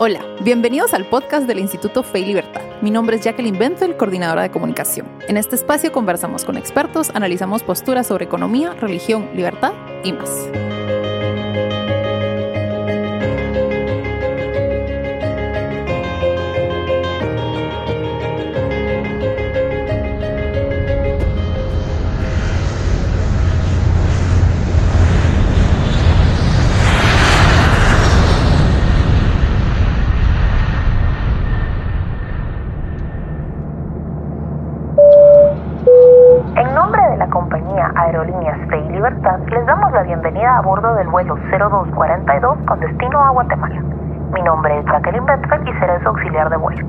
Hola, bienvenidos al podcast del Instituto Fe y Libertad. Mi nombre es Jacqueline Benzel, coordinadora de comunicación. En este espacio conversamos con expertos, analizamos posturas sobre economía, religión, libertad y más. A bordo del vuelo 0242 con destino a Guatemala. Mi nombre es Jacqueline Bedford y seré su auxiliar de vuelo.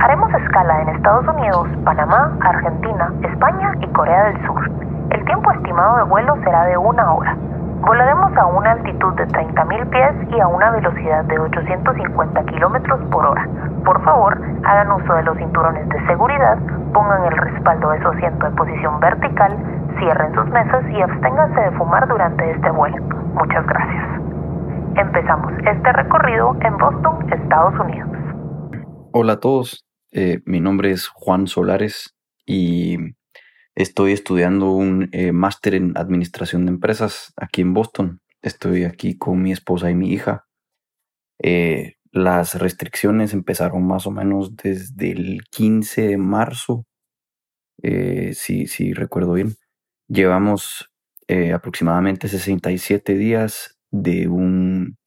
Haremos escala en Estados Unidos, Panamá, Argentina, España y Corea del Sur. El tiempo estimado de vuelo será de una hora. Volaremos a una altitud de 30.000 pies y a una velocidad de 850 kilómetros por hora. Por favor, hagan uso de los cinturones de seguridad, pongan el respaldo de su asiento en posición vertical, cierren sus mesas y absténganse de fumar durante este vuelo. Muchas gracias. Empezamos este recorrido en Boston, Estados Unidos. Hola a todos, eh, mi nombre es Juan Solares y estoy estudiando un eh, máster en administración de empresas aquí en Boston. Estoy aquí con mi esposa y mi hija. Eh, las restricciones empezaron más o menos desde el 15 de marzo, si, si recuerdo bien. Llevamos eh, aproximadamente 67 días de un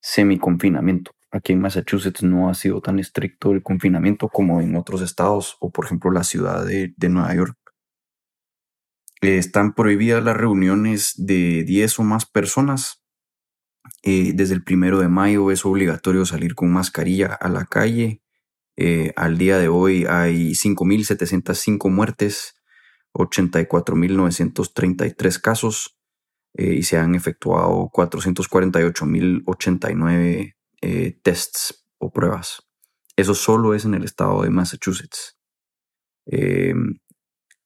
semi-confinamiento. Aquí en Massachusetts no ha sido tan estricto el confinamiento como en otros estados o por ejemplo la ciudad de, Nueva York. Eh, están prohibidas las reuniones de 10 o más personas. Eh, desde el primero de mayo es obligatorio salir con mascarilla a la calle. Al día de hoy hay 5.705 muertes, 84.933 casos eh, y se han efectuado 448.089 eh, tests o pruebas. Eso solo es en el estado de Massachusetts. Eh,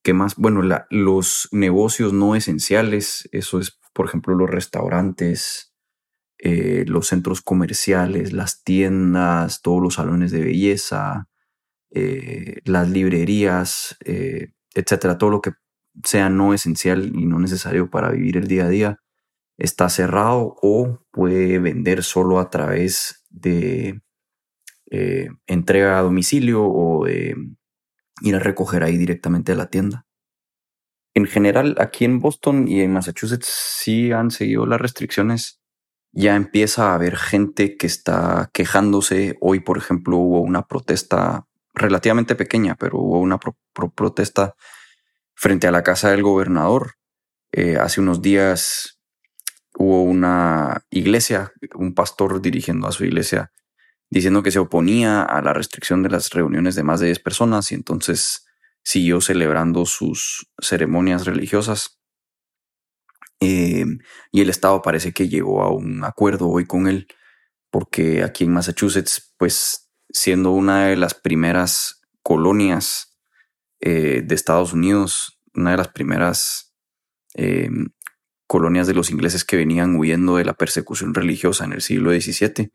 ¿Qué más? Bueno, los negocios no esenciales, eso es, por ejemplo, los restaurantes, eh, los centros comerciales, las tiendas, todos los salones de belleza, eh, las librerías, eh, etcétera, todo lo que sea no esencial y no necesario para vivir el día a día, está cerrado o puede vender solo a través de eh, entrega a domicilio o de ir a recoger ahí directamente a la tienda. En general, aquí en Boston y en Massachusetts sí han seguido las restricciones. Ya empieza a haber gente que está quejándose. Hoy, por ejemplo, hubo una protesta relativamente pequeña, pero hubo una pro- pro- protesta frente a la casa del gobernador. Eh, hace unos días hubo una iglesia, un pastor dirigiendo a su iglesia diciendo que se oponía a la restricción de las reuniones de más de 10 personas y entonces siguió celebrando sus ceremonias religiosas. Eh, y el Estado parece que llegó a un acuerdo hoy con él, porque aquí en Massachusetts, pues siendo una de las primeras colonias eh, de Estados Unidos, una de las primeras eh, colonias de los ingleses que venían huyendo de la persecución religiosa en el siglo XVII,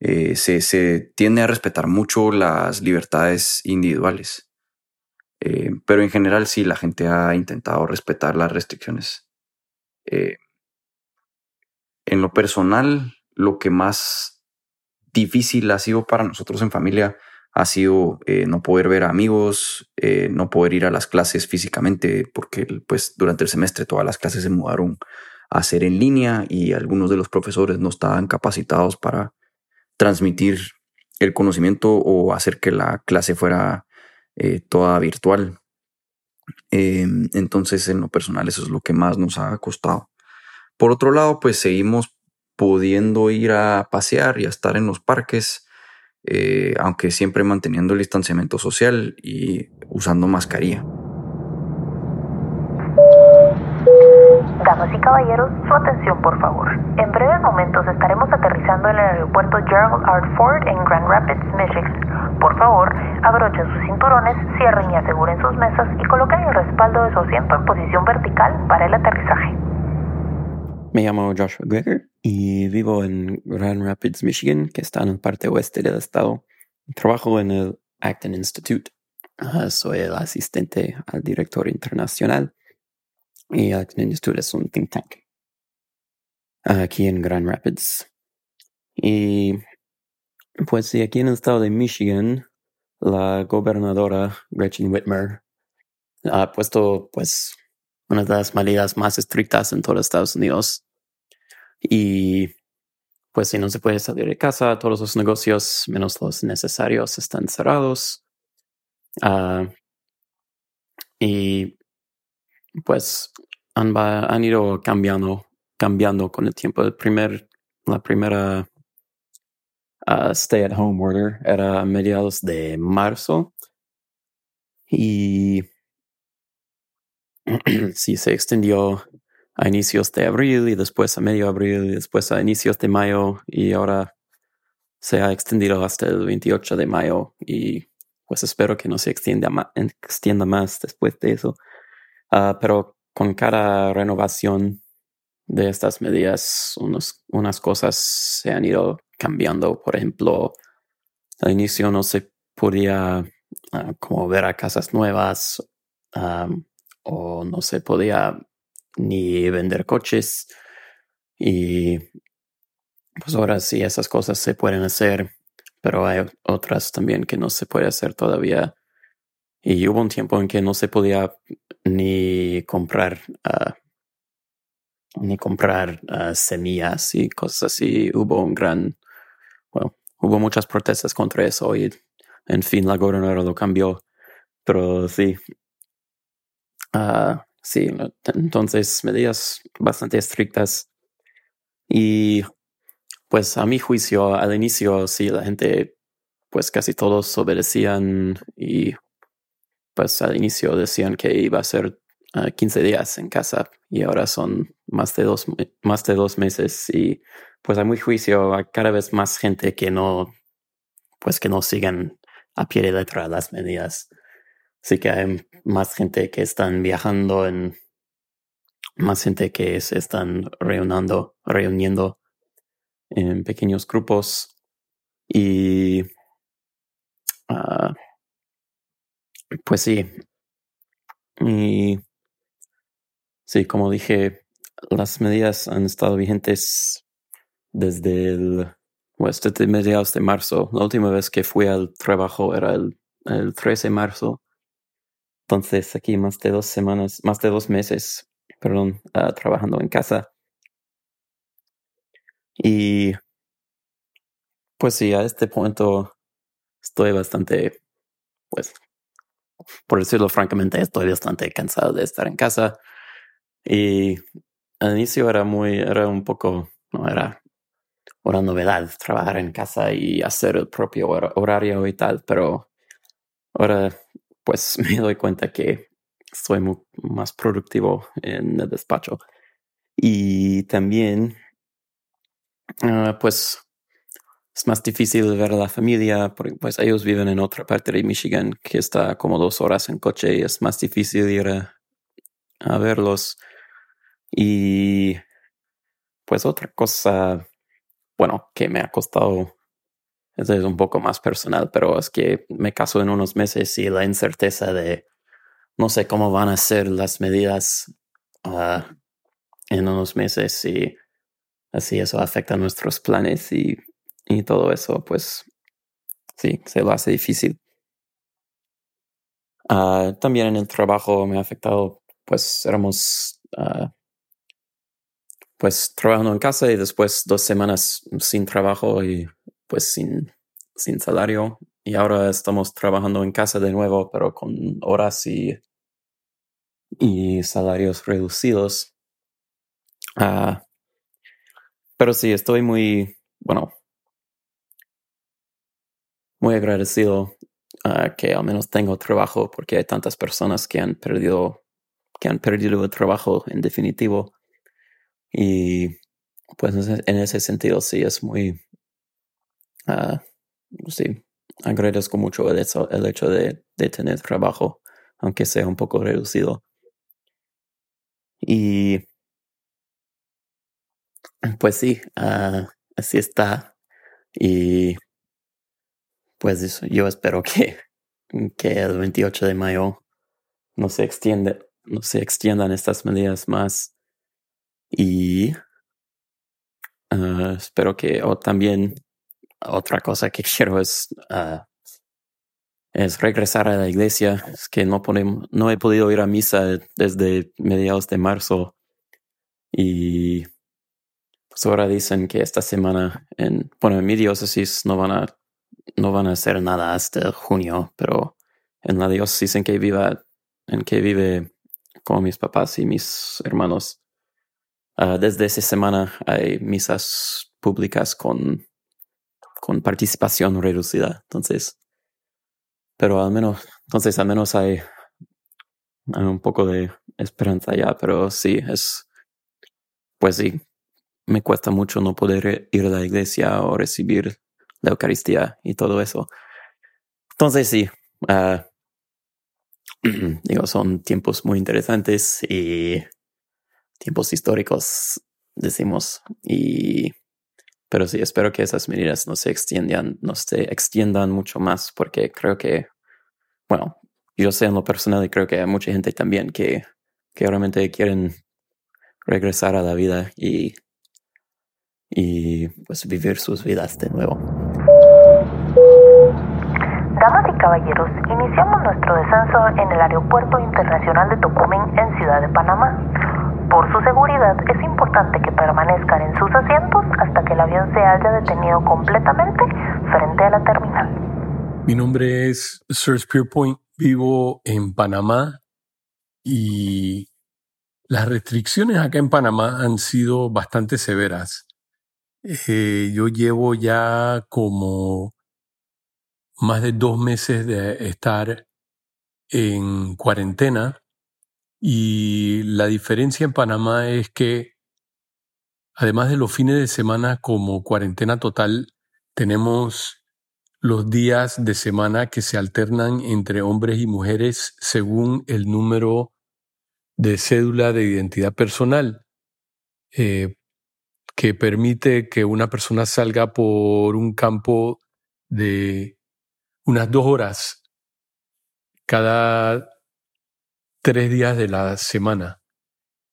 eh, se, se tiende a respetar mucho las libertades individuales. Eh, pero en general sí, la gente ha intentado respetar las restricciones. En lo personal, lo que más difícil ha sido para nosotros en familia ha sido eh, no poder ver a amigos, eh, no poder ir a las clases físicamente, porque pues durante el semestre todas las clases se mudaron a ser en línea y algunos de los profesores no estaban capacitados para transmitir el conocimiento o hacer que la clase fuera eh, toda virtual. Eh, entonces, en lo personal, eso es lo que más nos ha costado. Por otro lado, pues seguimos pudiendo ir a pasear y a estar en los parques, eh, aunque siempre manteniendo el distanciamiento social y usando mascarilla. Damas y caballeros, su atención por favor. En breves momentos estaremos aterrizando en el aeropuerto Gerald R. Ford en Grand Rapids, Michigan. Por favor, abrochen sus cinturones, cierren y aseguren sus mesas y coloquen el respaldo de su asiento en posición vertical para el aterrizaje. Me llamo Joshua Greger y vivo en Grand Rapids, Michigan, que está en la parte oeste del estado. Trabajo en el Acton Institute. Soy el asistente al director internacional y Acton Institute es un think tank aquí en Grand Rapids. Y pues sí, aquí en el estado de Michigan, la gobernadora Gretchen Whitmer ha puesto pues una de las medidas más estrictas en todos Estados Unidos. Y pues si no se puede salir de casa, todos los negocios, menos los necesarios, están cerrados. Ah, y pues han, han, ido cambiando, cambiando con el tiempo. El primer, la primera uh, stay at home order era a mediados de marzo. Y sí se extendió a inicios de abril y después a medio abril y después a inicios de mayo y ahora se ha extendido hasta el 28 de mayo y pues espero que no se extienda, extienda más después de eso. Uh, pero con cada renovación de estas medidas, unos, unas cosas se han ido cambiando. Por ejemplo, al inicio no se podía uh, como ver a casas nuevas um, o no se podía ni vender coches. Y pues ahora sí, esas cosas se pueden hacer, pero hay otras también que no se puede hacer todavía. Y hubo un tiempo en que no se podía ni comprar uh, ni comprar uh, semillas y cosas así. Hubo un gran, bueno, hubo muchas protestas contra eso y en fin la gobernadora lo cambió. Pero sí, uh, Sí, entonces medidas bastante estrictas. Y pues a mi juicio, al inicio, sí, la gente, pues casi todos obedecían y pues al inicio decían que iba a ser 15 ah, días en casa y ahora son más de dos, más de dos meses y pues a mi juicio hay cada vez más gente que no, pues que no sigan a pie de letra las medidas. Sí que hay más gente que están viajando en más gente que se están reuniendo, reuniendo en pequeños grupos y uh, pues sí. Y sí como dije las medidas han estado vigentes desde el desde mediados de marzo. La última vez que fui al trabajo era el, el 13 de marzo entonces, aquí más de dos semanas, más de dos meses, perdón, uh, trabajando en casa. Y pues sí, a este punto estoy bastante, pues, por decirlo francamente, estoy bastante cansado de estar en casa. Y al inicio era muy, era un poco, no era una novedad trabajar en casa y hacer el propio horario y tal, pero ahora pues me doy cuenta que soy más productivo en el despacho. Y también, uh, pues, es más difícil ver a la familia, porque pues ellos viven en otra parte de Michigan que está como dos horas en coche y es más difícil ir a verlos. Y pues otra cosa, bueno, que me ha costado eso es un poco más personal, pero es que me caso en unos meses y la incerteza de no sé cómo van a ser las medidas uh, en unos meses y así eso afecta nuestros planes y, y todo eso, pues sí, se lo hace difícil. Uh, también en el trabajo me ha afectado, pues éramos uh, pues trabajando en casa y después dos semanas sin trabajo y pues sin, sin salario y ahora estamos trabajando en casa de nuevo, pero con horas y, y salarios reducidos. Uh, pero sí, estoy muy, bueno, muy agradecido uh, que al menos tengo trabajo porque hay tantas personas que han perdido, que han perdido el trabajo en definitivo. Y pues en ese sentido sí es muy, Uh, sí, agradezco mucho el hecho, el hecho de, de, tener trabajo, aunque sea un poco reducido. Y pues sí, ah, así está. Y pues yo espero que, que el 28 de mayo no se extiende, no se extiendan estas medidas más. Y ah, espero que, o también otra cosa que quiero es, ah, es regresar a la iglesia. Es que no, podemos, no he podido ir a misa desde mediados de marzo. Y pues ahora dicen que esta semana, en, bueno, en mi diócesis no van a, no van a hacer nada hasta junio, pero en la diócesis en que vive con mis papás y mis hermanos, ah, desde esa semana hay misas públicas con con participación reducida. Entonces, pero al menos, entonces al menos hay, un poco de esperanza ya, pero sí, es, pues sí, me cuesta mucho no poder ir a la iglesia o recibir la Eucaristía y todo eso. Entonces sí, ah, digo, son tiempos muy interesantes y tiempos históricos, decimos, y pero sí, espero que esas medidas no se extiendan, no se extiendan mucho más, porque creo que, bueno, yo sé en lo personal y creo que hay mucha gente también que, que realmente quieren regresar a la vida y, y pues vivir sus vidas de nuevo. Damas y caballeros, iniciamos nuestro descenso en el Aeropuerto Internacional de Tocumen en Ciudad de Panamá. Por su seguridad es importante que permanezcan en sus asientos que el avión se haya detenido completamente frente a la terminal. Mi nombre es Sir Spearpoint, vivo en Panamá y las restricciones acá en Panamá han sido bastante severas. Eh, yo llevo ya como más de dos meses de estar en cuarentena y la diferencia en Panamá es que, además de los fines de semana como cuarentena total, tenemos los días de semana que se alternan entre hombres y mujeres según el número de cédula de identidad personal, eh, que permite que una persona salga por un campo de unas dos horas cada tres días de la semana.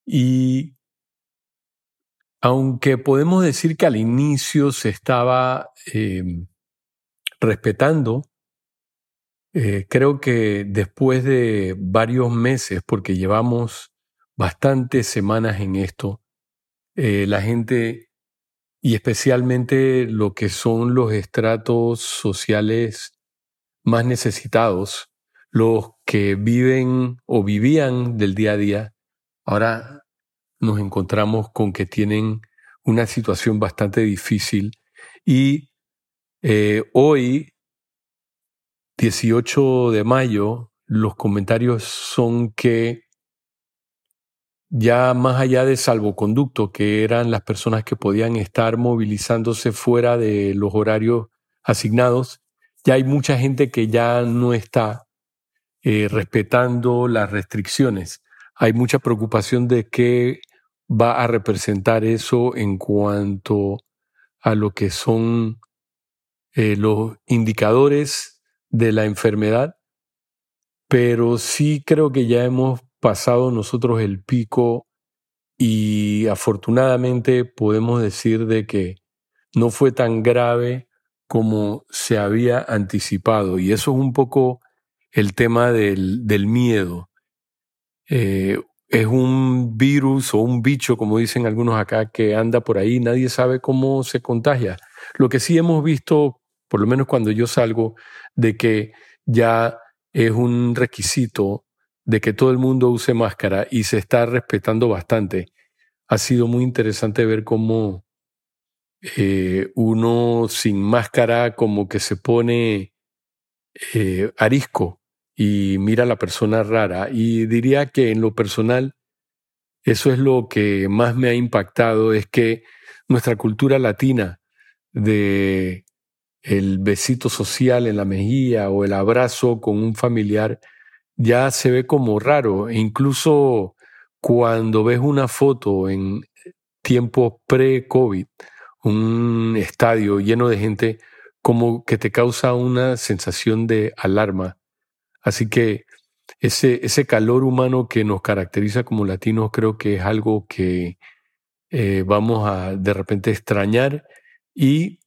Y aunque podemos decir que al inicio se estaba em, respetando, eh, creo que después de varios meses, porque llevamos bastantes semanas en esto, eh, la gente, y especialmente lo que son los estratos sociales más necesitados, los que viven o vivían del día a día, ahora nos encontramos con que tienen una situación bastante difícil y eh, hoy, 18 de mayo, los comentarios son que ya más allá de salvoconducto, que eran las personas que podían estar movilizándose fuera de los horarios asignados, ya hay mucha gente que ya no está eh, respetando las restricciones. Hay mucha preocupación de qué va a representar eso en cuanto a lo que son eh, los indicadores de la enfermedad, pero sí creo que ya hemos pasado nosotros el pico y afortunadamente podemos decir de que no fue tan grave como se había anticipado y eso es un poco el tema del, miedo. Eh, es un virus o un bicho, como dicen algunos acá, que anda por ahí, nadie sabe cómo se contagia. Lo que sí hemos visto, por lo menos cuando yo salgo, de que ya es un requisito de que todo el mundo use máscara y se está respetando bastante. Ha sido muy interesante ver cómo eh, uno sin máscara como que se pone eh, arisco y mira a la persona rara. Y diría que en lo personal, eso es lo que más me ha impactado, es que nuestra cultura latina de el besito social en la mejilla o el abrazo con un familiar ya se ve como raro. E incluso cuando ves una foto en tiempos pre-COVID, un estadio lleno de gente, como que te causa una sensación de alarma. Así que ese, ese calor humano que nos caracteriza como latinos creo que es algo que eh, vamos a de repente extrañar. Y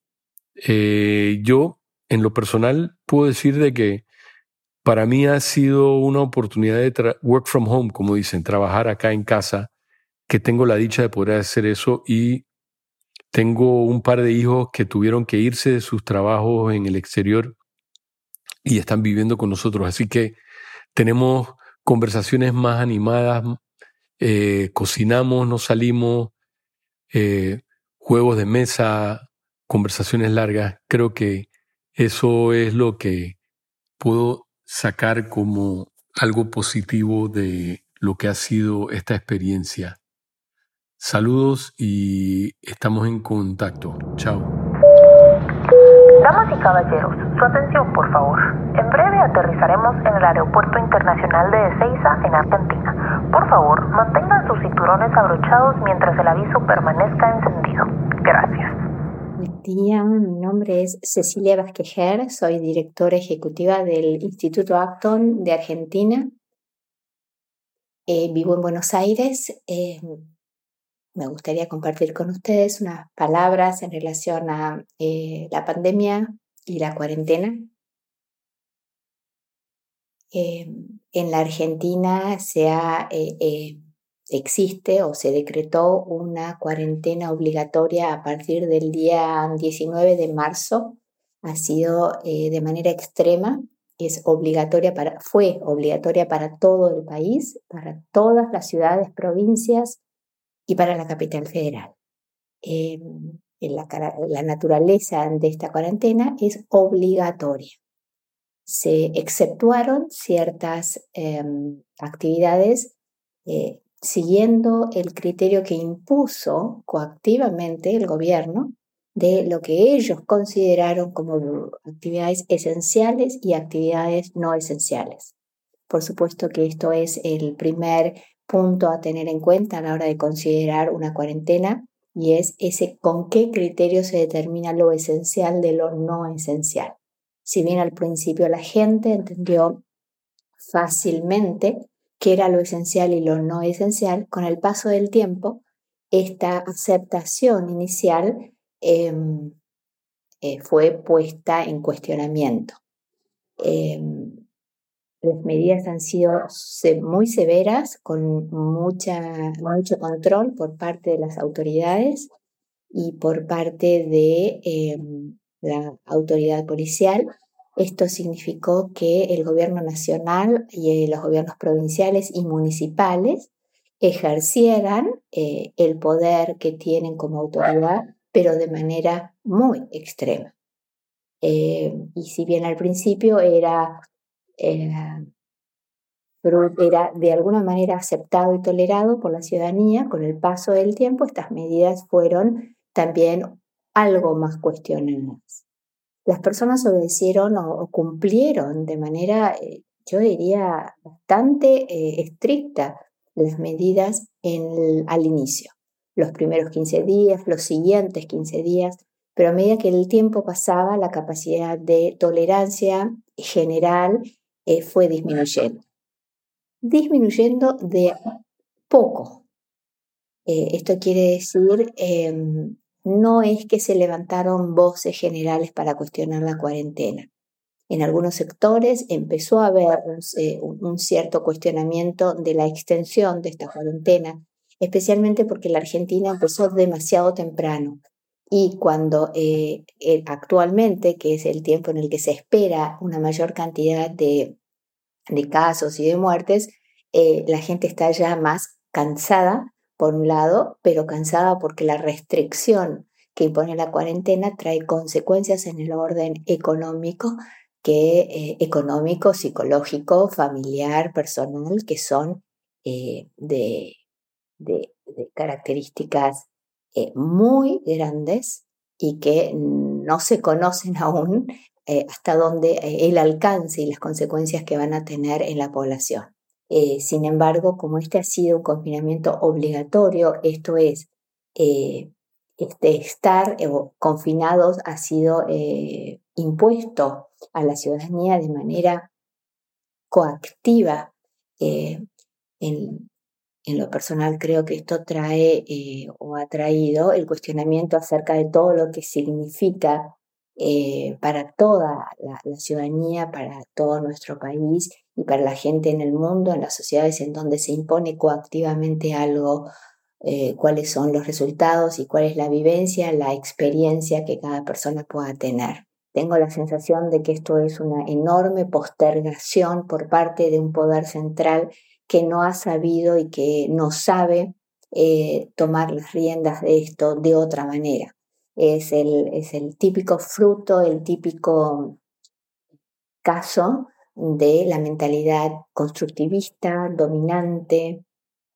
eh, yo en lo personal puedo decir de que para mí ha sido una oportunidad de work from home, como dicen, trabajar acá en casa, que tengo la dicha de poder hacer eso. Y tengo un par de hijos que tuvieron que irse de sus trabajos en el exterior y están viviendo con nosotros. Así que tenemos conversaciones más animadas, eh, cocinamos, nos salimos, eh, juegos de mesa, conversaciones largas. Creo que eso es lo que puedo sacar como algo positivo de lo que ha sido esta experiencia. Saludos y estamos en contacto. Chao. Damas y caballeros, su atención por favor. En breve aterrizaremos en el Aeropuerto Internacional de Ezeiza, en Argentina. Por favor, mantengan sus cinturones abrochados mientras el aviso permanezca encendido. Gracias. Buen día, mi nombre es Cecilia Vasquejer, soy directora ejecutiva del Instituto Acton de Argentina. Eh, vivo en Buenos Aires. Eh, me gustaría compartir con ustedes unas palabras en relación a eh, la pandemia y la cuarentena. en la Argentina se ha existe o se decretó una cuarentena obligatoria a partir del día 19 de marzo. Ha sido eh, de manera extrema, es obligatoria para, fue obligatoria para todo el país, para todas las ciudades, provincias y para la capital federal. Em, la, naturaleza de esta cuarentena es obligatoria. Se exceptuaron ciertas em, actividades eh, siguiendo el criterio que impuso coactivamente el gobierno de lo que ellos consideraron como actividades esenciales y actividades no esenciales. Por supuesto que esto es el primer punto a tener en cuenta a la hora de considerar una cuarentena y es ese con qué criterio se determina lo esencial de lo no esencial. Si bien al principio la gente entendió fácilmente qué era lo esencial y lo no esencial, con el paso del tiempo, esta aceptación inicial em, eh, fue puesta en cuestionamiento. Em, las medidas han sido muy severas, con mucha, mucho control por parte de las autoridades y por parte de em, la autoridad policial esto significó que el gobierno nacional y eh, los gobiernos provinciales y municipales ejercieran eh, el poder que tienen como autoridad, pero de manera muy extrema. Eh, y si bien al principio era, era de alguna manera aceptado y tolerado por la ciudadanía, con el paso del tiempo estas medidas fueron también algo más cuestionadas. Las personas obedecieron o, cumplieron de manera, eh, yo diría, bastante eh, estricta las medidas al inicio, los primeros 15 días, los siguientes 15 días, pero a medida que el tiempo pasaba, la capacidad de tolerancia general eh, fue disminuyendo. Disminuyendo de poco. esto quiere decir em, no es que se levantaron voces generales para cuestionar la cuarentena. En algunos sectores empezó a haber eh, un cierto cuestionamiento de la extensión de esta cuarentena, especialmente porque la Argentina empezó demasiado temprano. Y cuando eh, eh, actualmente, que es el tiempo en el que se espera una mayor cantidad de, casos y de muertes, la gente está ya más cansada por un lado, pero cansada porque la restricción que impone la cuarentena trae consecuencias en el orden económico, que, eh, económico, psicológico, familiar, personal, que son eh, de, características eh, muy grandes y que no se conocen aún hasta dónde el alcance y las consecuencias que van a tener en la población. Eh, sin embargo, como este ha sido un confinamiento obligatorio, esto es, este estar confinados ha sido impuesto a la ciudadanía de manera coactiva. En lo personal creo que esto trae eh, o ha traído el cuestionamiento acerca de todo lo que significa eh, para toda la, ciudadanía, para todo nuestro país y para la gente en el mundo, en las sociedades en donde se impone coactivamente algo, eh, cuáles son los resultados y cuál es la vivencia, la experiencia que cada persona pueda tener. Tengo la sensación de que esto es una enorme postergación por parte de un poder central que no ha sabido y que no sabe eh, tomar las riendas de esto de otra manera. Es el, es el típico fruto, el típico caso de la mentalidad constructivista, dominante,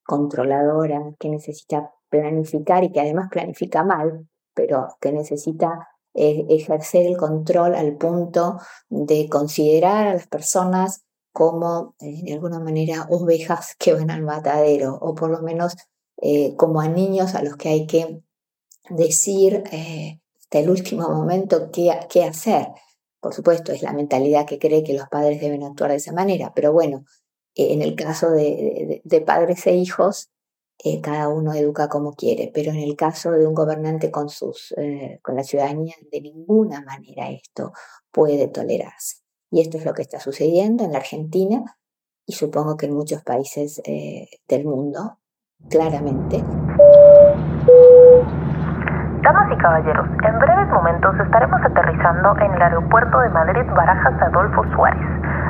controladora, que necesita planificar y que además planifica mal, pero que necesita eh, ejercer el control al punto de considerar a las personas como eh, de alguna manera ovejas que van al matadero o por lo menos eh, como a niños a los que hay que decir eh, hasta el último momento qué, hacer. Por supuesto, es la mentalidad que cree que los padres deben actuar de esa manera, pero bueno, en el caso de, de, padres e hijos, cada uno educa como quiere, pero en el caso de un gobernante con, sus, con la ciudadanía, de ninguna manera esto puede tolerarse. Y esto es lo que está sucediendo en la Argentina y supongo que en muchos países eh, del mundo, claramente. Damas y caballeros, en breves momentos estaremos aterrizando en el aeropuerto de Madrid Barajas Adolfo Suárez.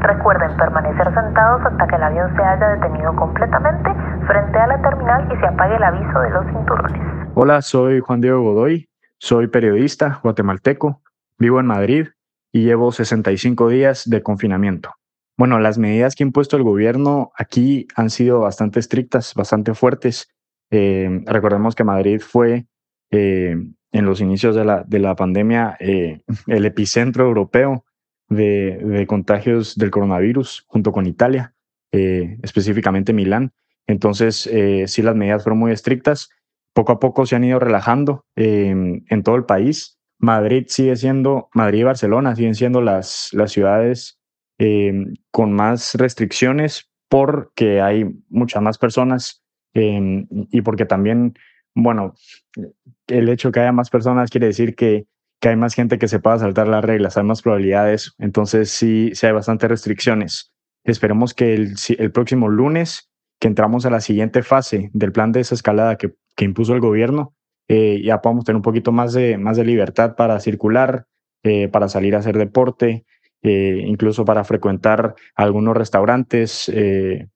Recuerden permanecer sentados hasta que el avión se haya detenido completamente frente a la terminal y se apague el aviso de los cinturones. Hola, soy Juan Diego Godoy, soy periodista guatemalteco, vivo en Madrid y llevo 65 días de confinamiento. Bueno, las medidas que ha impuesto el gobierno aquí han sido bastante estrictas, bastante fuertes. Eh, recordemos que Madrid fue eh, en los inicios de la, de la pandemia eh, el epicentro europeo de, de, contagios del coronavirus junto con Italia, específicamente Milán. Entonces, sí, las medidas fueron muy estrictas. Poco a poco se han ido relajando en todo el país. Madrid sigue siendo, Madrid y Barcelona siguen siendo las, las ciudades em, con más restricciones porque hay muchas más personas em, y porque también, bueno, el hecho que haya más personas quiere decir que, que hay más gente que se pueda saltar las reglas, hay más probabilidades, entonces sí, sí hay bastantes restricciones. Esperemos que el, el próximo lunes, que entramos a la siguiente fase del plan de desescalada que, que impuso el gobierno, eh, ya podamos tener un poquito más de, más de libertad para circular, eh, para salir a hacer deporte, eh, incluso para frecuentar algunos restaurantes,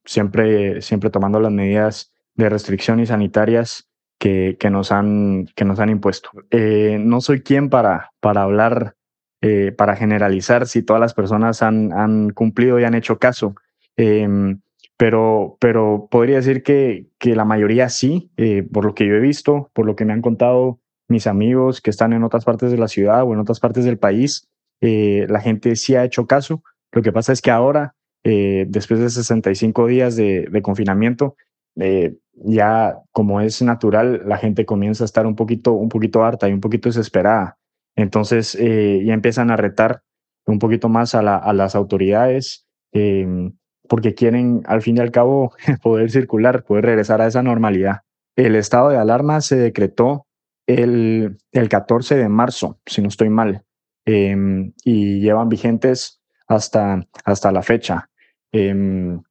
siempre, siempre tomando las medidas de restricción y sanitarias que, que, nos, han, que nos han impuesto. no soy quien para, para hablar, para generalizar si todas las personas han, han cumplido y han hecho caso. Em, pero, pero podría decir que, que la mayoría sí, eh, por lo que yo he visto, por lo que me han contado mis amigos que están en otras partes de la ciudad o en otras partes del país, eh, la gente sí ha hecho caso. Lo que pasa es que ahora, eh, después de 65 días de, de confinamiento, ya como es natural, la gente comienza a estar un poquito, un poquito harta y un poquito desesperada. Entonces ya empiezan a retar un poquito más a, la, a las autoridades. Eh, porque quieren al fin y al cabo poder circular, poder regresar a esa normalidad. El estado de alarma se decretó el, el 14 de marzo, si no estoy mal, em, y llevan vigentes hasta, hasta la fecha. Em,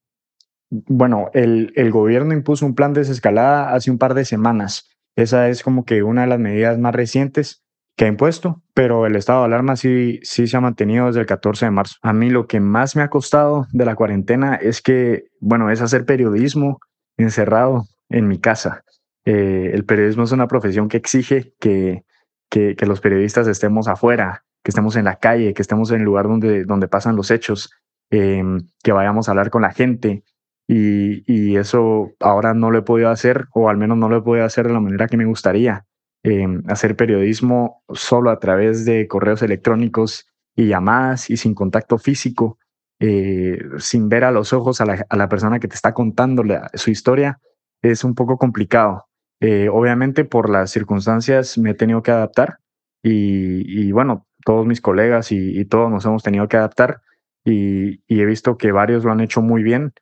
bueno, el, el gobierno impuso un plan de desescalada hace un par de semanas. Esa es como que una de las medidas más recientes que ha impuesto, pero el estado de alarma sí, sí se ha mantenido desde el 14 de marzo. A mí lo que más me ha costado de la cuarentena es que, bueno, es hacer periodismo encerrado en mi casa. Eh, el periodismo es una profesión que exige que, que, los periodistas estemos afuera, que estemos en la calle, que estemos en el lugar donde, donde pasan los hechos, em, que vayamos a hablar con la gente. Y, y, eso ahora no lo he podido hacer, o al menos no lo he podido hacer de la manera que me gustaría. Em, hacer periodismo solo a través de correos electrónicos y llamadas y sin contacto físico, eh, sin ver a los ojos a la, persona que te está contando su historia, es un poco complicado. Eh, obviamente por las circunstancias me he tenido que adaptar y, bueno, todos mis colegas y, todos nos hemos tenido que adaptar y, he visto que varios lo han hecho muy bien.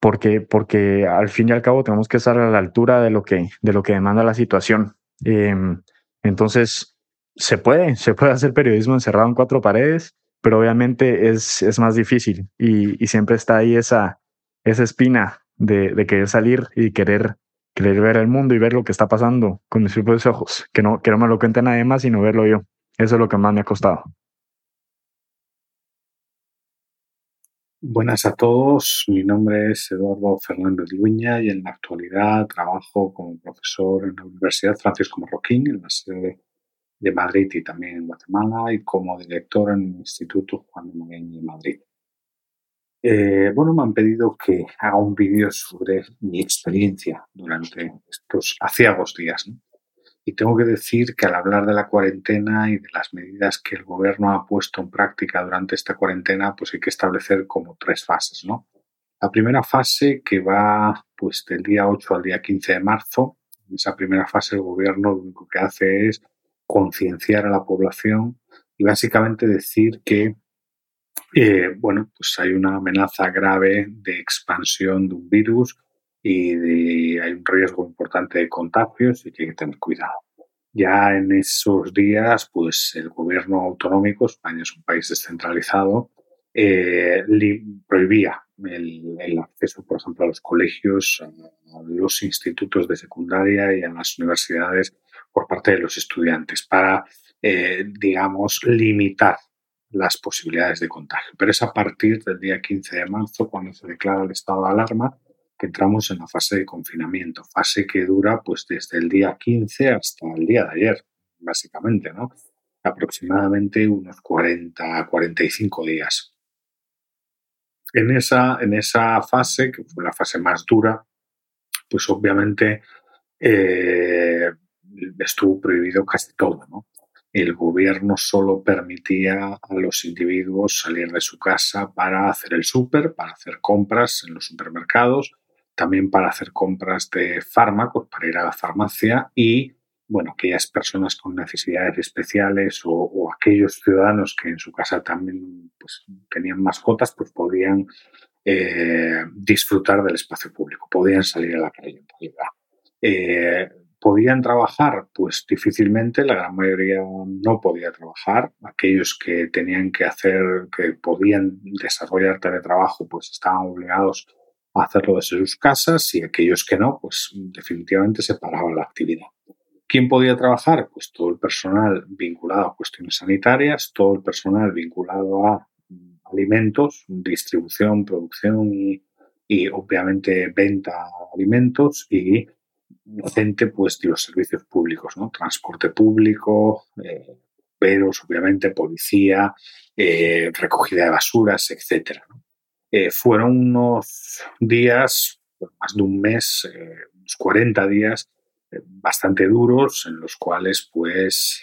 Porque, porque al fin y al cabo tenemos que estar a la altura de lo que, de lo que demanda la situación. Em, entonces, se puede, se puede hacer periodismo encerrado en cuatro paredes, pero obviamente es, es más difícil y, siempre está ahí esa, esa espina de, de, querer salir y querer, querer ver el mundo y ver lo que está pasando con mis propios ojos, que no, que no me lo cuente nadie más, sino verlo yo. Eso es lo que más me ha costado. Buenas a todos, mi nombre es Eduardo Fernández Luña y en la actualidad trabajo como profesor en la Universidad Francisco Marroquín, en la sede de Madrid y también en Guatemala, y como director en el Instituto Juan de Magaña en Madrid. Eh, bueno, me han pedido que haga un vídeo sobre mi experiencia durante estos aciagos días. ¿no? Y tengo que decir que al hablar de la cuarentena y de las medidas que el gobierno ha puesto en práctica durante esta cuarentena, pues hay que establecer como tres fases, ¿no? La primera fase que va pues del día 8 al día 15 de marzo. En esa primera fase el gobierno lo único que hace es concienciar a la población y básicamente decir que eh, bueno, pues hay una amenaza grave de expansión de un virus y hay un riesgo importante de contagios y que hay que tener cuidado. Ya en esos días, pues el gobierno autonómico, España es un país descentralizado, eh, prohibía el, acceso, por ejemplo, a los colegios, a los institutos de secundaria y a las universidades por parte de los estudiantes para, eh, digamos, limitar las posibilidades de contagio. Pero es a partir del día 15 de marzo cuando se declara el estado de alarma que entramos en la fase de confinamiento, fase que dura pues desde el día 15 hasta el día de ayer, básicamente, ¿no? Aproximadamente unos 40 45 días. En esa, en esa fase, que fue la fase más dura, pues obviamente eh, estuvo prohibido casi todo, ¿no? el gobierno solo permitía a los individuos salir de su casa para hacer el súper, para hacer compras en los supermercados, también para hacer compras de fármacos, para ir a la farmacia y, bueno, aquellas personas con necesidades especiales o, aquellos ciudadanos que en su casa también pues, tenían mascotas, pues podían eh, disfrutar del espacio público, podían salir a la calle en. Eh, ¿Podían trabajar? Pues difícilmente, la gran mayoría no podía trabajar. Aquellos que tenían que hacer, que podían desarrollar teletrabajo, pues estaban obligados hacerlo desde sus casas y aquellos que no, pues definitivamente se paraba la actividad. ¿Quién podía trabajar? Pues todo el personal vinculado a cuestiones sanitarias, todo el personal vinculado a alimentos, distribución, producción y, obviamente venta de alimentos y gente pues de los servicios públicos, ¿no? Transporte público, eh, obviamente, policía, eh, recogida de basuras, etcétera. Eh, fueron unos días, más de un mes, eh, unos 40 días, eh, bastante duros, en los cuales pues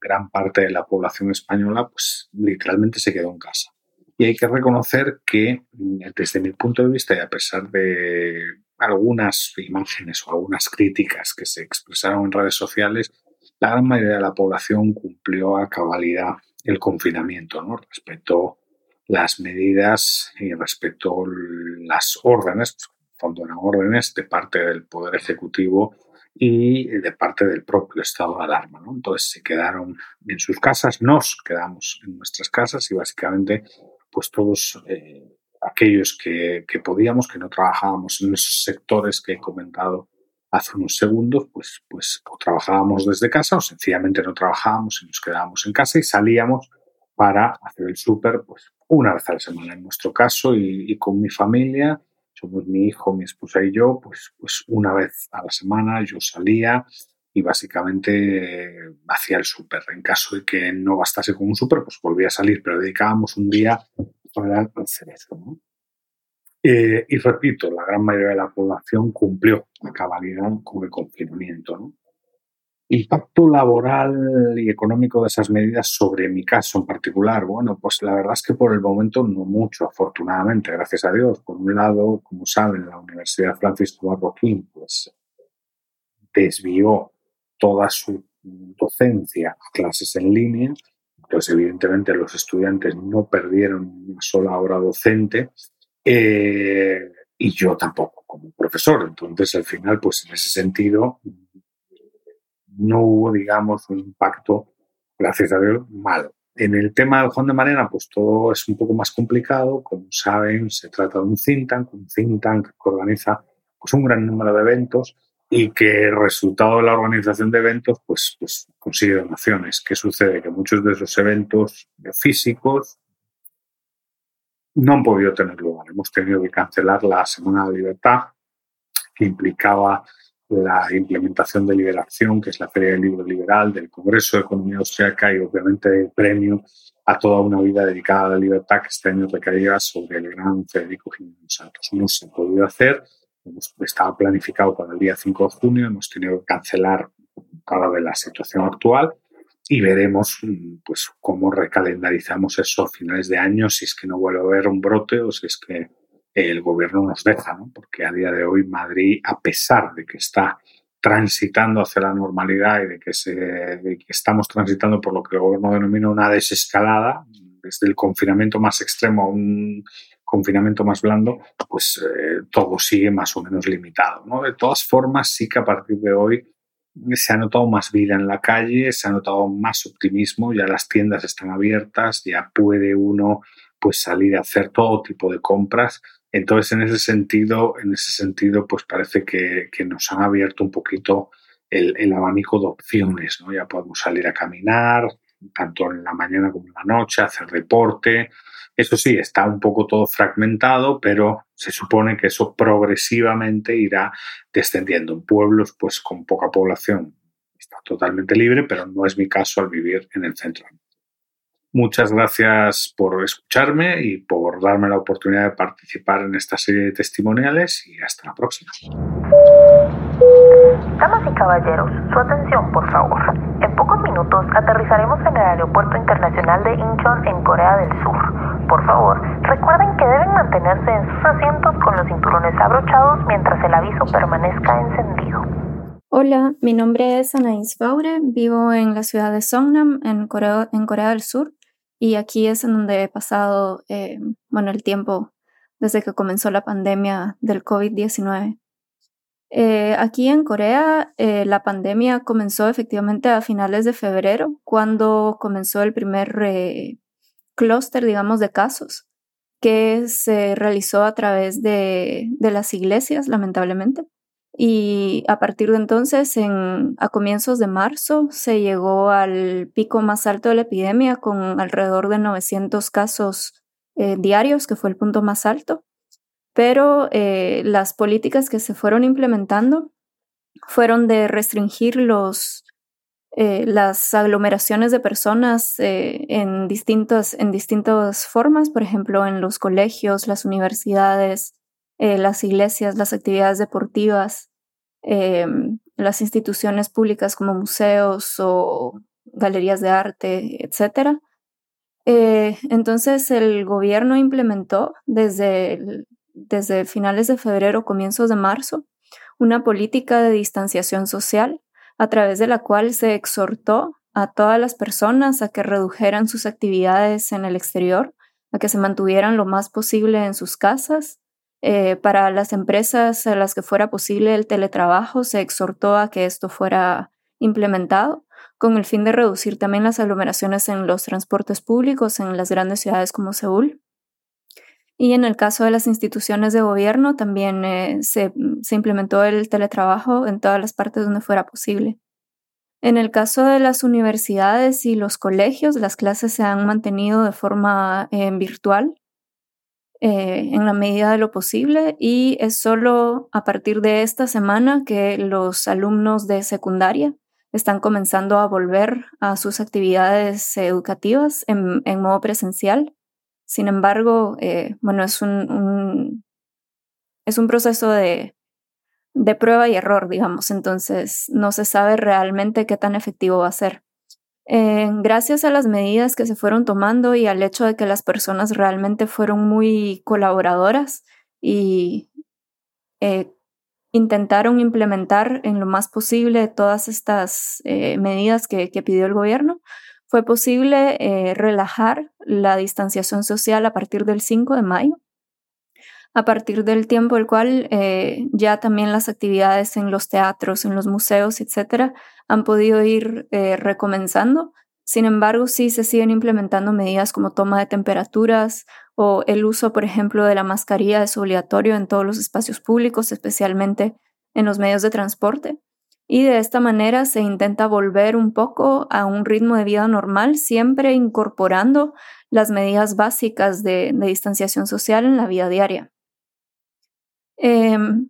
gran parte de la población española pues literalmente se quedó en casa. Y hay que reconocer que mm, desde mi punto de vista y a pesar de algunas imágenes o algunas críticas que se expresaron en redes sociales, la gran mayoría de la población cumplió a cabalidad el confinamiento, ¿no? Respecto las medidas y respecto las órdenes, cuando eran órdenes de parte del Poder Ejecutivo y de parte del propio estado de alarma. ¿no? Entonces se quedaron en sus casas, nos quedamos en nuestras casas y básicamente pues todos eh, aquellos que, que, podíamos, que no trabajábamos en esos sectores que he comentado hace unos segundos, pues, pues o trabajábamos desde casa o sencillamente no trabajábamos y nos quedábamos en casa y salíamos para hacer el súper pues una vez a la semana en nuestro caso y, con mi familia, somos mi hijo, mi esposa y yo, pues, pues una vez a la semana yo salía y básicamente hacía el súper. En caso de que no bastase con un súper, pues volvía a salir, pero dedicábamos un día para hacer eso. Eh, y repito, la gran mayoría de la población cumplió a cabalidad con el confinamiento. Impacto laboral y económico de esas medidas sobre mi caso en particular. Bueno, pues la verdad es que por el momento no mucho, afortunadamente, gracias a Dios. Por un lado, como saben, la Universidad Francis Marroquín pues desvió toda su docencia a clases en línea. Entonces, evidentemente, los estudiantes no perdieron una sola hora docente eh, y yo tampoco como profesor. Entonces, al final, pues en ese sentido, no hubo, digamos, un impacto, gracias a Dios, malo. En el tema del Juan de Marena, pues todo es un poco más complicado. Como saben, se trata de un think tank, un think tank que organiza pues, un gran número de eventos y que el resultado de la organización de eventos pues, pues consigue donaciones. ¿Qué sucede? Que muchos de esos eventos físicos no han podido tener lugar. Hemos tenido que cancelar la Semana de Libertad, que implicaba la implementación de Liberación, que es la Feria del Libro Liberal, del Congreso de Economía Austriaca y obviamente el premio a toda una vida dedicada a la libertad que este año recaía sobre el gran Federico Jiménez Santos. No se ha podido hacer, estaba planificado para el día 5 de junio, hemos tenido que cancelar cada de la situación actual y veremos pues, cómo recalendarizamos eso a finales de año, si es que no vuelve a haber un brote o si es que el gobierno nos deja, ¿no? porque a día de hoy Madrid, a pesar de que está transitando hacia la normalidad y de que, se, estamos transitando por lo que el gobierno denomina una desescalada, desde el confinamiento más extremo a un confinamiento más blando, pues eh, todo sigue más o menos limitado. De todas formas, sí que a partir de hoy se ha notado más vida en la calle, se ha notado más optimismo, ya las tiendas están abiertas, ya puede uno pues salir a hacer todo tipo de compras entonces, en ese sentido, en ese sentido, pues parece que, nos han abierto un poquito el, abanico de opciones, ¿no? Ya podemos salir a caminar, tanto en la mañana como en la noche, hacer deporte. Eso sí, está un poco todo fragmentado, pero se supone que eso progresivamente irá descendiendo. En pueblos, pues con poca población, está totalmente libre, pero no es mi caso al vivir en el centro. Muchas gracias por escucharme y por darme la oportunidad de participar en esta serie de testimoniales y hasta la próxima. Damas y caballeros, su atención por favor. En pocos minutos aterrizaremos en el Aeropuerto Internacional de Incheon en Corea del Sur. Por favor, recuerden que deben mantenerse en sus asientos con los cinturones abrochados mientras el aviso permanezca encendido. Hola, mi nombre es Anaís Baure, vivo en la ciudad de Songnam, en Corea, en Corea del Sur y aquí es en donde he pasado, eh, bueno, el tiempo desde que comenzó la pandemia del COVID-19. Eh, aquí en Corea, eh, la pandemia comenzó efectivamente a finales de febrero, cuando comenzó el primer clúster, digamos, de casos que se realizó a través de, de las iglesias, lamentablemente. Y a partir de entonces, en, a comienzos de marzo, se llegó al pico más alto de la epidemia con alrededor de 900 casos eh, diarios, que fue el punto más alto. Pero eh, las políticas que se fueron implementando fueron de restringir los, eh, las aglomeraciones de personas en, distintas, en distintas formas, por ejemplo, en los colegios, las universidades, eh, las iglesias, las actividades deportivas, eh, las instituciones públicas como museos o galerías de arte, etc. Eh, entonces el gobierno implementó desde, desde finales de febrero, comienzos de marzo, una política de distanciación social a través de la cual se exhortó a todas las personas a que redujeran sus actividades en el exterior, a que se mantuvieran lo más posible en sus casas eh, para las empresas a las que fuera posible el teletrabajo, se exhortó a que esto fuera implementado con el fin de reducir también las aglomeraciones en los transportes públicos en las grandes ciudades como Seúl. Y en el caso de las instituciones de gobierno, también eh, se, se, implementó el teletrabajo en todas las partes donde fuera posible. En el caso de las universidades y los colegios, las clases se han mantenido de forma eh, virtual eh, en la medida de lo posible y es solo a partir de esta semana que los alumnos de secundaria están comenzando a volver a sus actividades educativas en, modo presencial. Sin embargo, eh, bueno, es un, es un proceso de, de prueba y error, digamos, entonces no se sabe realmente qué tan efectivo va a ser. Eh, gracias a las medidas que se fueron tomando y al hecho de que las personas realmente fueron muy colaboradoras y eh, intentaron implementar en lo más posible todas estas eh, medidas que, pidió el gobierno, fue posible relajar la distanciación social a partir del 5 de mayo a partir del tiempo el cual eh, ya también las actividades en los teatros, en los museos, etcétera, han podido ir eh, recomenzando. Sin embargo, sí se siguen implementando medidas como toma de temperaturas o el uso, por ejemplo, de la mascarilla es obligatorio en todos los espacios públicos, especialmente en los medios de transporte. Y de esta manera se intenta volver un poco a un ritmo de vida normal, siempre incorporando las medidas básicas de distanciación social en la vida diaria. Em,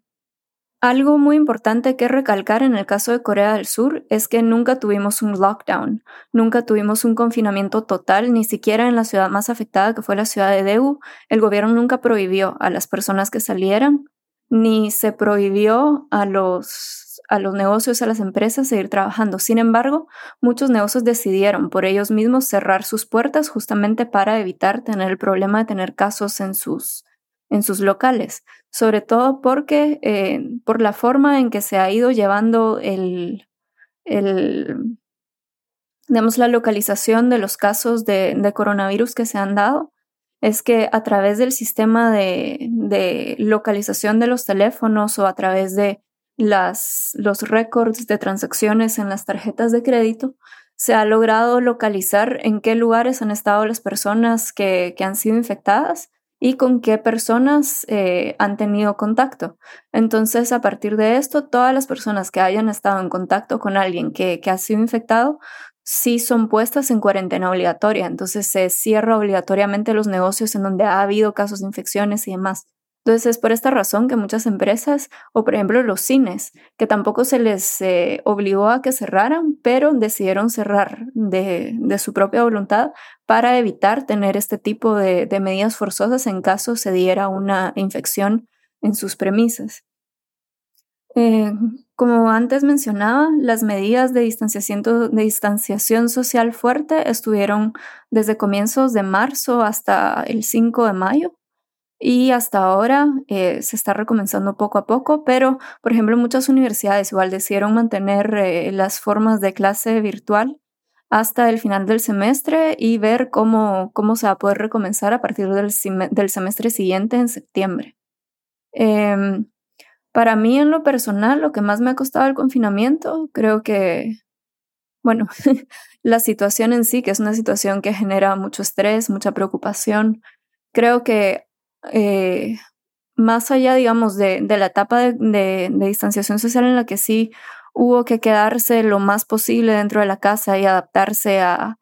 algo muy importante que recalcar en el caso de Corea del Sur es que nunca tuvimos un lockdown, nunca tuvimos un confinamiento total, ni siquiera en la ciudad más afectada que fue la ciudad de Daegu. El gobierno nunca prohibió a las personas que salieran, ni se prohibió a los, a los negocios, a las empresas seguir trabajando. Sin embargo, muchos negocios decidieron por ellos mismos cerrar sus puertas justamente para evitar tener el problema de tener casos en sus, en sus locales, sobre todo porque eh, por la forma en que se ha ido llevando el, el digamos, la localización de los casos de, de, coronavirus que se han dado, es que a través del sistema de, de localización de los teléfonos o a través de las, los récords de transacciones en las tarjetas de crédito, se ha logrado localizar en qué lugares han estado las personas que, que han sido infectadas y con qué personas eh, han tenido contacto. Entonces, a partir de esto, todas las personas que hayan estado en contacto con alguien que, que ha sido infectado, sí son puestas en cuarentena obligatoria. Entonces, se cierra obligatoriamente los negocios en donde ha habido casos de infecciones y demás. Entonces es por esta razón que muchas empresas, o por ejemplo los cines, que tampoco se les eh, obligó a que cerraran, pero decidieron cerrar de, su propia voluntad para evitar tener este tipo de, medidas forzosas en caso se diera una infección en sus premisas. Eh, como antes mencionaba, las medidas de distanciación, de distanciación social fuerte estuvieron desde comienzos de marzo hasta el 5 de mayo y hasta ahora eh, se está recomenzando poco a poco, pero por ejemplo muchas universidades igual decidieron mantener eh, las formas de clase virtual hasta el final del semestre y ver cómo, cómo se va a poder recomenzar a partir del, semestre siguiente en septiembre. Em, para mí en lo personal, lo que más me ha costado el confinamiento, creo que, bueno, la situación en sí, que es una situación que genera mucho estrés, mucha preocupación. Creo que eh, más allá, digamos, de, la etapa de, distanciación social en la que sí hubo que quedarse lo más posible dentro de la casa y adaptarse a,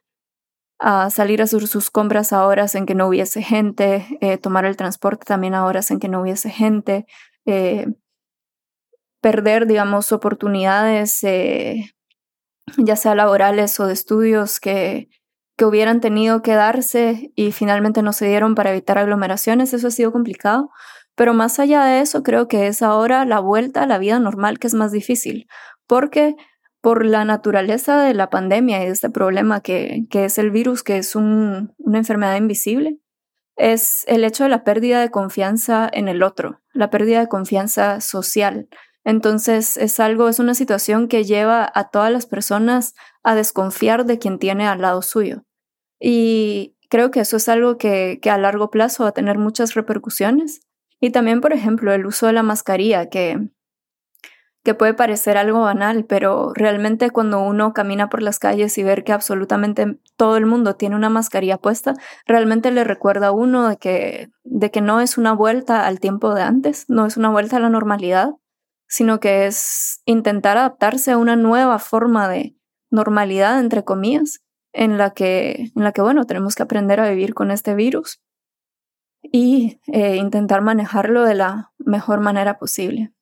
salir a sus, compras a horas en que no hubiese gente, eh, tomar el transporte también a horas en que no hubiese gente, eh, perder, digamos, oportunidades, ya sea laborales o de estudios que, que hubieran tenido que darse y finalmente no se dieron para evitar aglomeraciones, eso ha sido complicado. Pero más allá de eso, creo que es ahora la vuelta a la vida normal que es más difícil, porque por la naturaleza de la pandemia y de este problema que, que es el virus, que es una enfermedad invisible, es el hecho de la pérdida de confianza en el otro, la pérdida de confianza social. Entonces es algo, es una situación que lleva a todas las personas a desconfiar de quien tiene al lado suyo. Y creo que eso es algo que, a largo plazo va a tener muchas repercusiones. Y también, por ejemplo, el uso de la mascarilla, que, que puede parecer algo banal, pero realmente cuando uno camina por las calles y ver que absolutamente todo el mundo tiene una mascarilla puesta, realmente le recuerda a uno de que, de que no es una vuelta al tiempo de antes, no es una vuelta a la normalidad, sino que es intentar adaptarse a una nueva forma de normalidad, entre comillas, en la que, en la que bueno, tenemos que aprender a vivir con este virus y eh, intentar manejarlo de la mejor manera posible.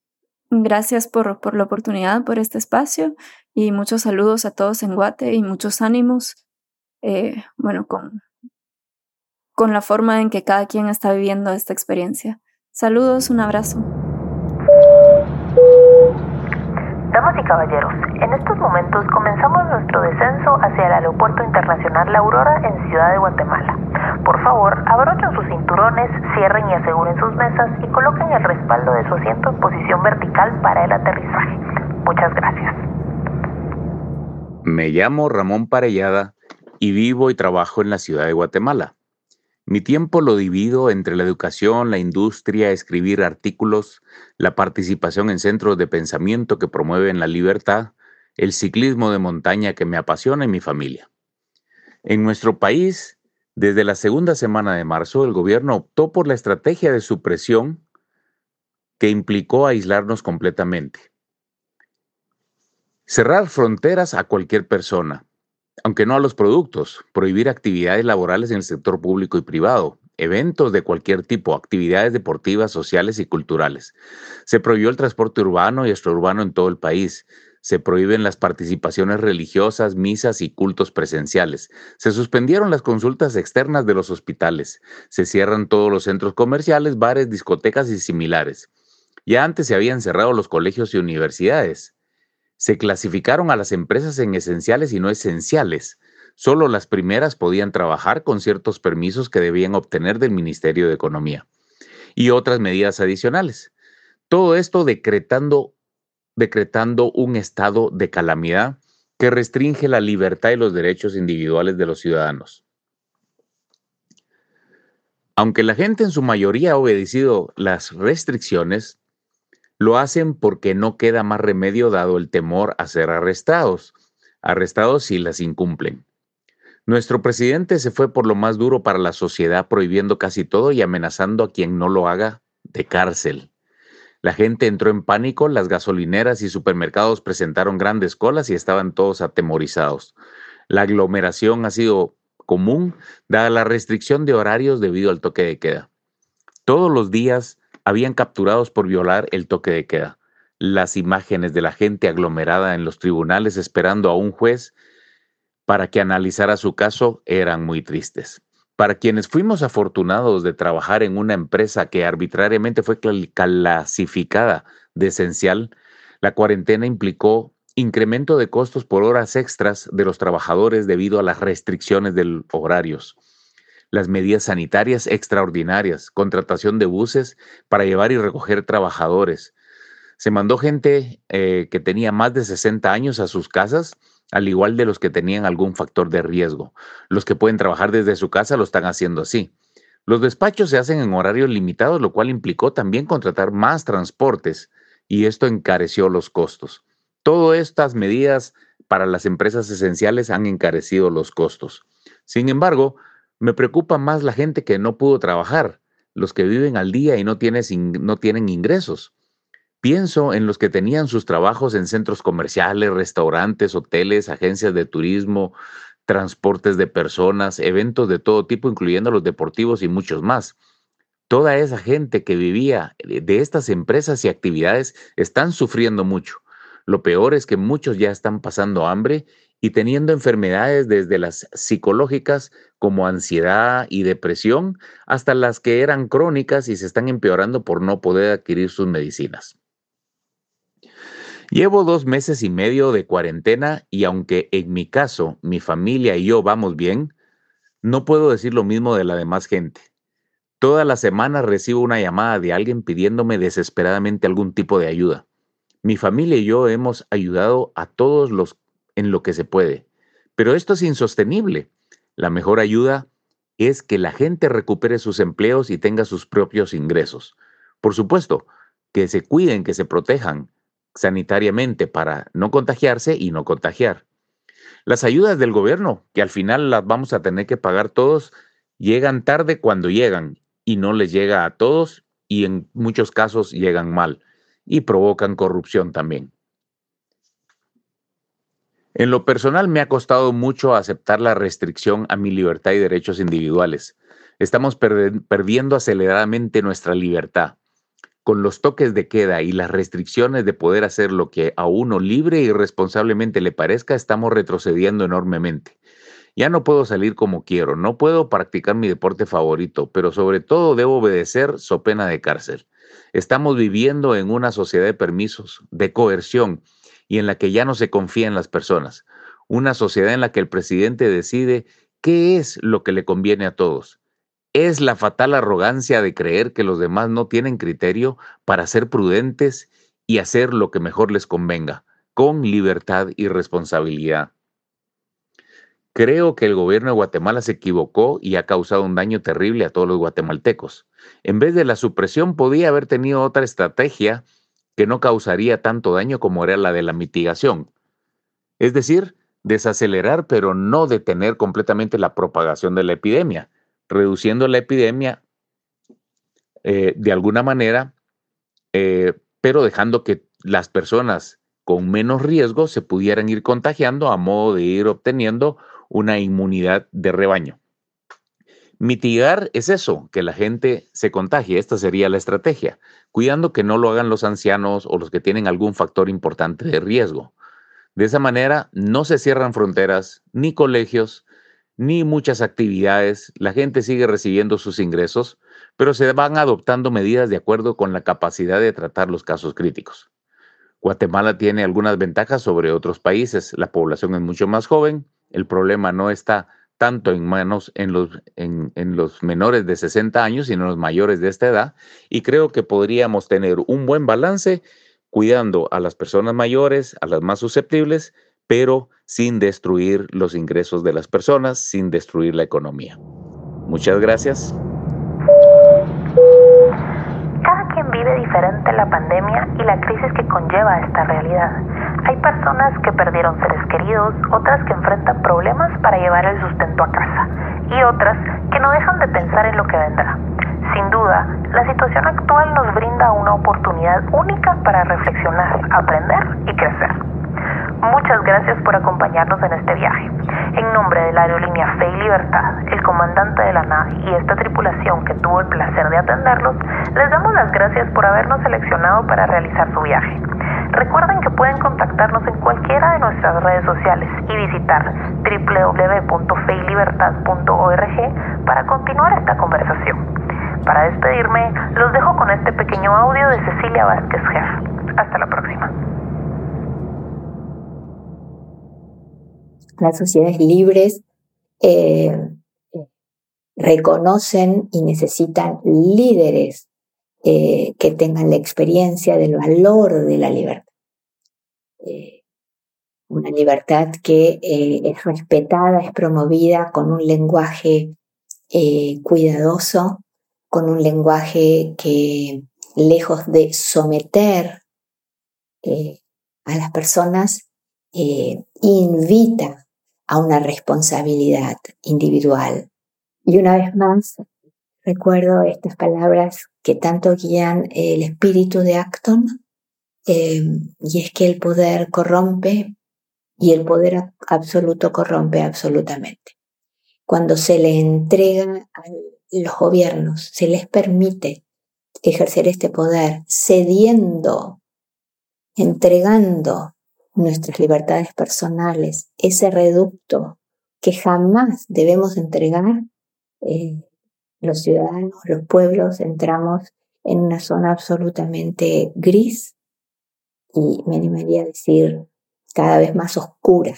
Gracias por, por la oportunidad, por este espacio y muchos saludos a todos en Guate y muchos ánimos, eh, bueno, con, con la forma en que cada quien está viviendo esta experiencia. Saludos, un abrazo. Damas y caballeros, en estos momentos comenzamos nuestro descenso hacia el Aeropuerto Internacional La Aurora en Ciudad de Guatemala. Por favor, abrochen sus cinturones, cierren y aseguren sus mesas y coloquen el respaldo de su asiento en posición vertical para el aterrizaje. Muchas gracias. Me llamo Ramón Parellada y vivo y trabajo en la ciudad de Guatemala. Mi tiempo lo divido entre la educación, la industria, escribir artículos, la participación en centros de pensamiento que promueven la libertad, el ciclismo de montaña que me apasiona y mi familia. En nuestro país, desde la segunda semana de marzo, el gobierno optó por la estrategia de supresión que implicó aislarnos completamente. Cerrar fronteras a cualquier persona, aunque no a los productos, prohibir actividades laborales en el sector público y privado, eventos de cualquier tipo, actividades deportivas, sociales y culturales. Se prohibió el transporte urbano y extraurbano en todo el país. Se prohíben las participaciones religiosas, misas y cultos presenciales. Se suspendieron las consultas externas de los hospitales. Se cierran todos los centros comerciales, bares, discotecas y similares. Ya antes se habían cerrado los colegios y universidades se clasificaron a las empresas en esenciales y no esenciales. Solo las primeras podían trabajar con ciertos permisos que debían obtener del Ministerio de Economía y otras medidas adicionales. Todo esto decretando, decretando un estado de calamidad que restringe la libertad y los derechos individuales de los ciudadanos. Aunque la gente en su mayoría ha obedecido las restricciones, lo hacen porque no queda más remedio dado el temor a ser arrestados, arrestados si las incumplen. Nuestro presidente se fue por lo más duro para la sociedad, prohibiendo casi todo y amenazando a quien no lo haga de cárcel. La gente entró en pánico, las gasolineras y supermercados presentaron grandes colas y estaban todos atemorizados. La aglomeración ha sido común dada la restricción de horarios debido al toque de queda. Todos los días habían capturados por violar el toque de queda. Las imágenes de la gente aglomerada en los tribunales esperando a un juez para que analizara su caso eran muy tristes. Para quienes fuimos afortunados de trabajar en una empresa que arbitrariamente fue clasificada de esencial, la cuarentena implicó incremento de costos por horas extras de los trabajadores debido a las restricciones de horarios las medidas sanitarias extraordinarias, contratación de buses para llevar y recoger trabajadores. Se mandó gente eh, que tenía más de 60 años a sus casas, al igual de los que tenían algún factor de riesgo. Los que pueden trabajar desde su casa lo están haciendo así. Los despachos se hacen en horarios limitados, lo cual implicó también contratar más transportes y esto encareció los costos. Todas estas medidas para las empresas esenciales han encarecido los costos. Sin embargo, me preocupa más la gente que no pudo trabajar, los que viven al día y no, tienen ingresos. Pienso en los que tenían sus trabajos en centros comerciales, restaurantes, hoteles, agencias de turismo, transportes de personas, eventos de todo tipo, incluyendo los deportivos y muchos más. Toda esa gente que vivía de estas empresas y actividades están sufriendo mucho. Lo peor es que muchos ya están pasando hambre y teniendo enfermedades desde las psicológicas como ansiedad y depresión hasta las que eran crónicas y se están empeorando por no poder adquirir sus medicinas. Llevo dos meses y medio de cuarentena y aunque en mi caso mi familia y yo vamos bien, no puedo decir lo mismo de la demás gente. Toda la semana recibo una llamada de alguien pidiéndome desesperadamente algún tipo de ayuda. Mi familia y yo hemos ayudado a todos los en lo que se puede. Pero esto es insostenible. La mejor ayuda es que la gente recupere sus empleos y tenga sus propios ingresos. Por supuesto, que se cuiden, que se protejan sanitariamente para no contagiarse y no contagiar. Las ayudas del gobierno, que al final las vamos a tener que pagar todos, llegan tarde cuando llegan y no les llega a todos y en muchos casos llegan mal y provocan corrupción también. En lo personal me ha costado mucho aceptar la restricción a mi libertad y derechos individuales. Estamos perdiendo aceleradamente nuestra libertad. Con los toques de queda y las restricciones de poder hacer lo que a uno libre y responsablemente le parezca, estamos retrocediendo enormemente. Ya no puedo salir como quiero, no puedo practicar mi deporte favorito, pero sobre todo debo obedecer so pena de cárcel. Estamos viviendo en una sociedad de permisos, de coerción, y en la que ya no se confía en las personas. Una sociedad en la que el presidente decide qué es lo que le conviene a todos. Es la fatal arrogancia de creer que los demás no tienen criterio para ser prudentes y hacer lo que mejor les convenga, con libertad y responsabilidad. Creo que el gobierno de Guatemala se equivocó y ha causado un daño terrible a todos los guatemaltecos. En vez de la supresión, podía haber tenido otra estrategia que no causaría tanto daño como era la de la mitigación. Es decir, desacelerar pero no detener completamente la propagación de la epidemia, reduciendo la epidemia eh, de alguna manera, eh, pero dejando que las personas con menos riesgo se pudieran ir contagiando a modo de ir obteniendo una inmunidad de rebaño. Mitigar es eso, que la gente se contagie. Esta sería la estrategia, cuidando que no lo hagan los ancianos o los que tienen algún factor importante de riesgo. De esa manera no se cierran fronteras, ni colegios, ni muchas actividades. La gente sigue recibiendo sus ingresos, pero se van adoptando medidas de acuerdo con la capacidad de tratar los casos críticos. Guatemala tiene algunas ventajas sobre otros países. La población es mucho más joven, el problema no está tanto en manos en los, en, los menores de 60 años, sino en los mayores de esta edad. Y creo que podríamos tener un buen balance cuidando a las personas mayores, a las más susceptibles, pero sin destruir los ingresos de las personas, sin destruir la economía. Muchas gracias. Cada quien vive diferente la pandemia y la crisis que conlleva esta realidad. Hay personas que perdieron seres queridos, otras que enfrentan problemas para llevar el sustento a casa y otras que no dejan de pensar en lo que vendrá. Sin duda, la situación actual nos brinda una oportunidad única para reflexionar, aprender y crecer. Muchas gracias por acompañarnos en este viaje. En nombre de la aerolínea Fe y Libertad, el comandante de la nave y esta tripulación que tuvo el placer de atenderlos, les damos las gracias por habernos seleccionado para realizar su viaje. Recuerden que pueden contactarnos en cualquiera de nuestras redes sociales y visitar www.feilibertad.org para continuar esta conversación. Para despedirme, los dejo con este pequeño audio de Cecilia Vázquez Ger. Hasta la próxima. Las sociedades libres eh, reconocen y necesitan líderes eh, que tengan la experiencia del valor de la libertad. Eh, una libertad que es respetada, es promovida con un lenguaje cuidadoso, con un lenguaje que, lejos de someter a las personas, invita a una responsabilidad individual. Y una vez más, recuerdo estas palabras que tanto guían el espíritu de Acton, eh, y es que el poder corrompe y el poder absoluto corrompe absolutamente. Cuando se le entrega a los gobiernos, se les permite ejercer este poder cediendo, entregando nuestras libertades personales, ese reducto que jamás debemos entregar, eh, los ciudadanos, los pueblos, entramos en una zona absolutamente gris y me animaría a decir cada vez más oscura